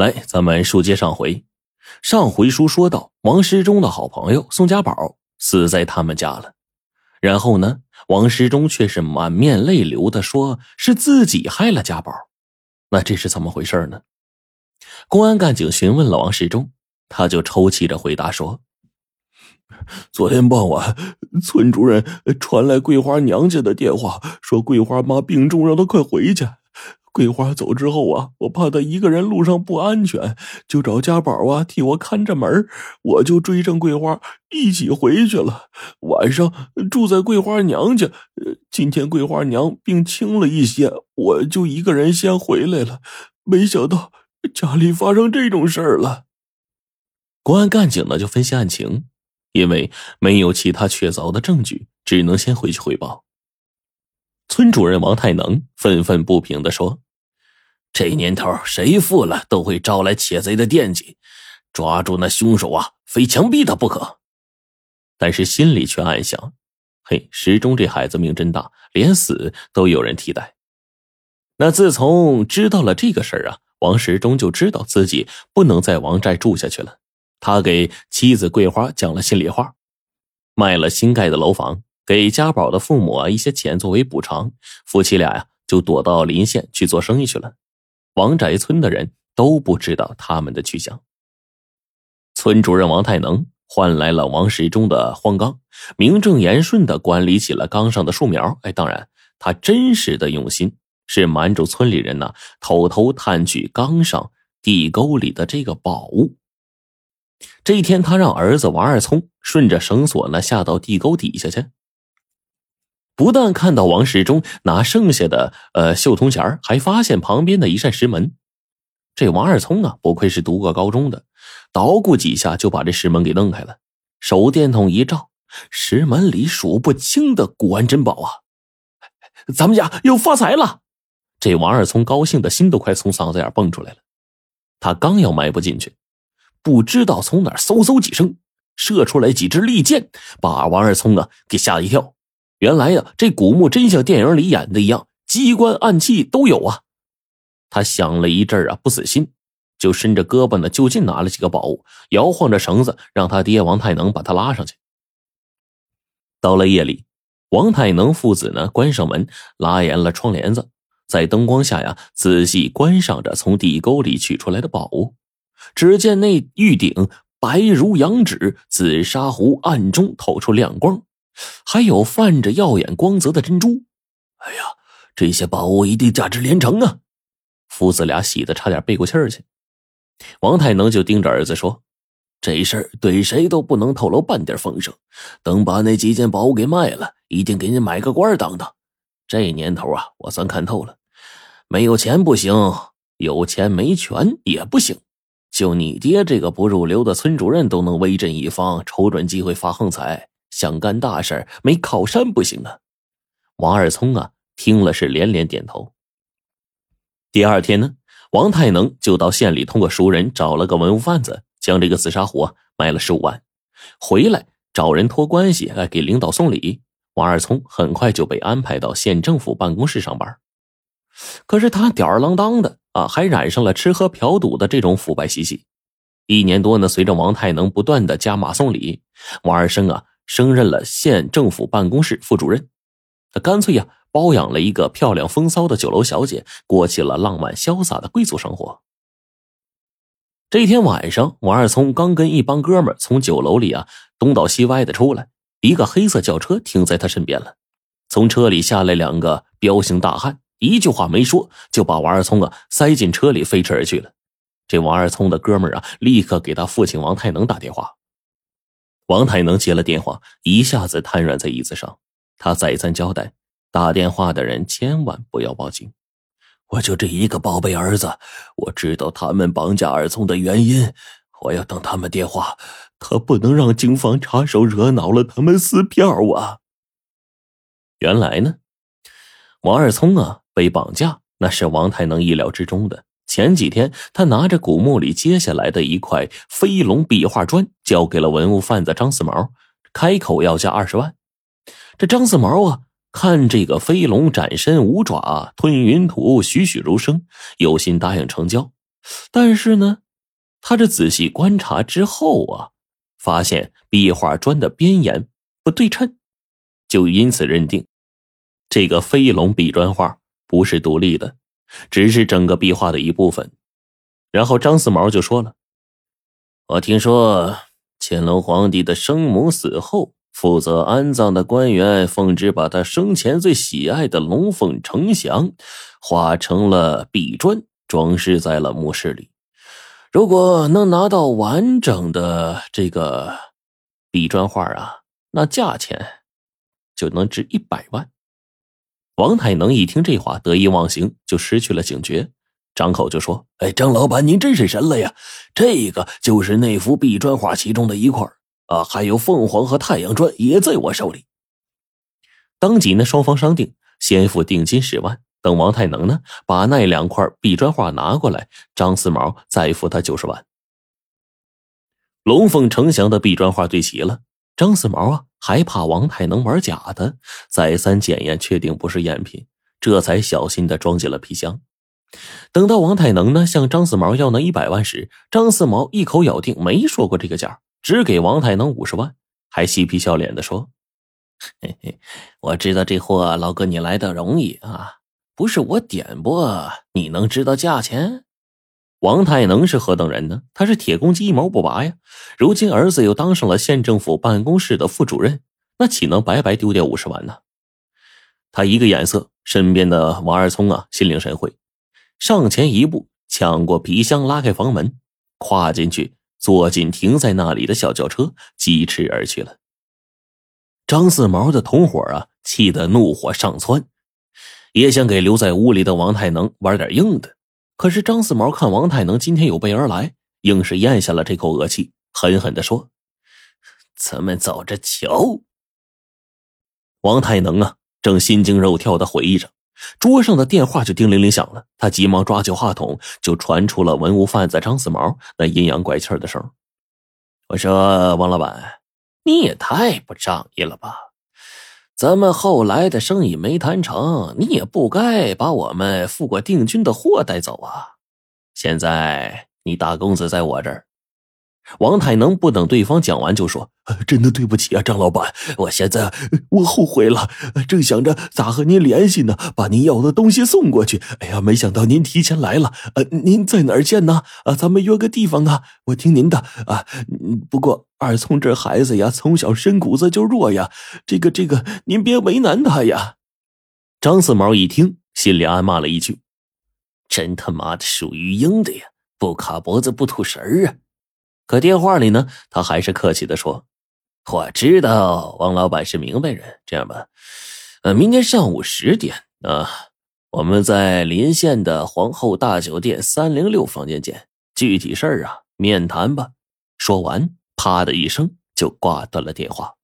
来，咱们书接上回。上回书说到，王时忠的好朋友宋家宝死在他们家了。然后呢，王时忠却是满面泪流的说：“是自己害了家宝。”那这是怎么回事呢？公安干警询问了王世忠，他就抽泣着回答说：“昨天傍晚，村主任传来桂花娘家的电话，说桂花妈病重，让他快回去。”桂花走之后啊，我怕她一个人路上不安全，就找家宝啊替我看着门我就追上桂花一起回去了。晚上住在桂花娘家，今天桂花娘病轻了一些，我就一个人先回来了。没想到家里发生这种事儿了。公安干警呢就分析案情，因为没有其他确凿的证据，只能先回去汇报。村主任王太能愤愤不平的说：“这年头，谁富了都会招来窃贼的惦记，抓住那凶手啊，非枪毙他不可。”但是心里却暗想：“嘿，时钟这孩子命真大，连死都有人替代。”那自从知道了这个事儿啊，王时钟就知道自己不能在王寨住下去了。他给妻子桂花讲了心里话，卖了新盖的楼房。给家宝的父母啊一些钱作为补偿，夫妻俩呀就躲到临县去做生意去了。王宅村的人都不知道他们的去向。村主任王太能换来了王时忠的荒冈，名正言顺的管理起了冈上的树苗。哎，当然，他真实的用心是瞒住村里人呢，偷偷探取冈上地沟里的这个宝物。这一天，他让儿子王二聪顺着绳索呢下到地沟底下去。不但看到王世忠拿剩下的呃绣铜钱还发现旁边的一扇石门。这王二聪啊，不愧是读过高中的，捣鼓几下就把这石门给弄开了。手电筒一照，石门里数不清的古玩珍宝啊！咱们家又发财了！这王二聪高兴的心都快从嗓子眼蹦出来了。他刚要迈步进去，不知道从哪嗖嗖几声射出来几支利箭，把王二聪啊给吓一跳。原来呀，这古墓真像电影里演的一样，机关暗器都有啊。他想了一阵啊，不死心，就伸着胳膊呢，就近拿了几个宝物，摇晃着绳子，让他爹王太能把他拉上去。到了夜里，王太能父子呢，关上门，拉严了窗帘子，在灯光下呀，仔细观赏着从地沟里取出来的宝物。只见那玉鼎白如羊脂，紫砂壶暗中透出亮光。还有泛着耀眼光泽的珍珠，哎呀，这些宝物一定价值连城啊！父子俩喜得差点背过气儿去。王太能就盯着儿子说：“这事儿对谁都不能透露半点风声。等把那几件宝物给卖了，一定给你买个官当当。这年头啊，我算看透了，没有钱不行，有钱没权也不行。就你爹这个不入流的村主任都能威震一方，瞅准机会发横财。”想干大事没靠山不行啊！王二聪啊，听了是连连点头。第二天呢，王太能就到县里通过熟人找了个文物贩子，将这个紫砂壶卖了十五万，回来找人托关系来给领导送礼。王二聪很快就被安排到县政府办公室上班，可是他吊儿郎当的啊，还染上了吃喝嫖赌的这种腐败习气。一年多呢，随着王太能不断的加码送礼，王二生啊。升任了县政府办公室副主任，他干脆呀包养了一个漂亮风骚的酒楼小姐，过起了浪漫潇洒的贵族生活。这天晚上，王二聪刚跟一帮哥们从酒楼里啊东倒西歪的出来，一个黑色轿车停在他身边了。从车里下来两个彪形大汉，一句话没说就把王二聪啊塞进车里飞驰而去了。这王二聪的哥们啊立刻给他父亲王太能打电话。王太能接了电话，一下子瘫软在椅子上。他再三交代，打电话的人千万不要报警。我就这一个宝贝儿子，我知道他们绑架二聪的原因。我要等他们电话，可不能让警方插手惹恼了他们撕票啊！原来呢，王二聪啊被绑架，那是王太能意料之中的。前几天，他拿着古墓里接下来的一块飞龙壁画砖，交给了文物贩子张四毛，开口要价二十万。这张四毛啊，看这个飞龙展身五爪，吞云吐雾，栩栩如生，有心答应成交。但是呢，他这仔细观察之后啊，发现壁画砖的边沿不对称，就因此认定这个飞龙壁砖画不是独立的，只是整个壁画的一部分。然后张四毛就说了：“我听说乾隆皇帝的生母死后。”负责安葬的官员奉旨把他生前最喜爱的龙凤呈祥画成了壁砖，装饰在了墓室里。如果能拿到完整的这个壁砖画啊，那价钱就能值一百万。王太能一听这话，得意忘形，就失去了警觉，张口就说：“哎，张老板，您真是神了呀！这个就是那幅壁砖画其中的一块。”啊，还有凤凰和太阳砖也在我手里。当即呢，双方商定先付定金十万，等王太能呢把那两块壁砖画拿过来，张四毛再付他九十万。龙凤呈祥的壁砖画对齐了，张四毛啊还怕王太能玩假的，再三检验，确定不是赝品，这才小心的装进了皮箱。等到王太能呢向张四毛要那一百万时，张四毛一口咬定没说过这个价。只给王太能五十万，还嬉皮笑脸的说：“嘿嘿，我知道这货老哥你来的容易啊，不是我点拨，你能知道价钱？”王太能是何等人呢？他是铁公鸡一毛不拔呀！如今儿子又当上了县政府办公室的副主任，那岂能白白丢掉五十万呢？他一个眼色，身边的王二聪啊，心领神会，上前一步，抢过皮箱，拉开房门，跨进去。坐进停在那里的小轿车，疾驰而去了。张四毛的同伙啊，气得怒火上蹿，也想给留在屋里的王太能玩点硬的。可是张四毛看王太能今天有备而来，硬是咽下了这口恶气，狠狠的说：“咱们走着瞧。”王太能啊，正心惊肉跳的回忆着。桌上的电话就叮铃铃响了，他急忙抓起话筒，就传出了文物贩子张四毛那阴阳怪气的声我说：“王老板，你也太不仗义了吧！咱们后来的生意没谈成，你也不该把我们付过定金的货带走啊！现在你大公子在我这儿。”王太能不等对方讲完，就说：“真的对不起啊，张老板，我现在我后悔了，正想着咋和您联系呢，把您要的东西送过去。哎呀，没想到您提前来了。呃，您在哪儿见呢？啊，咱们约个地方啊，我听您的啊。不过二聪这孩子呀，从小身骨子就弱呀，这个这个，您别为难他呀。”张四毛一听，心里暗骂了一句：“真他妈的属于鹰的呀，不卡脖子不吐食儿啊！”可电话里呢，他还是客气的说：“我知道王老板是明白人，这样吧，呃，明天上午十点啊，我们在临县的皇后大酒店三零六房间见。具体事儿啊，面谈吧。”说完，啪的一声就挂断了电话。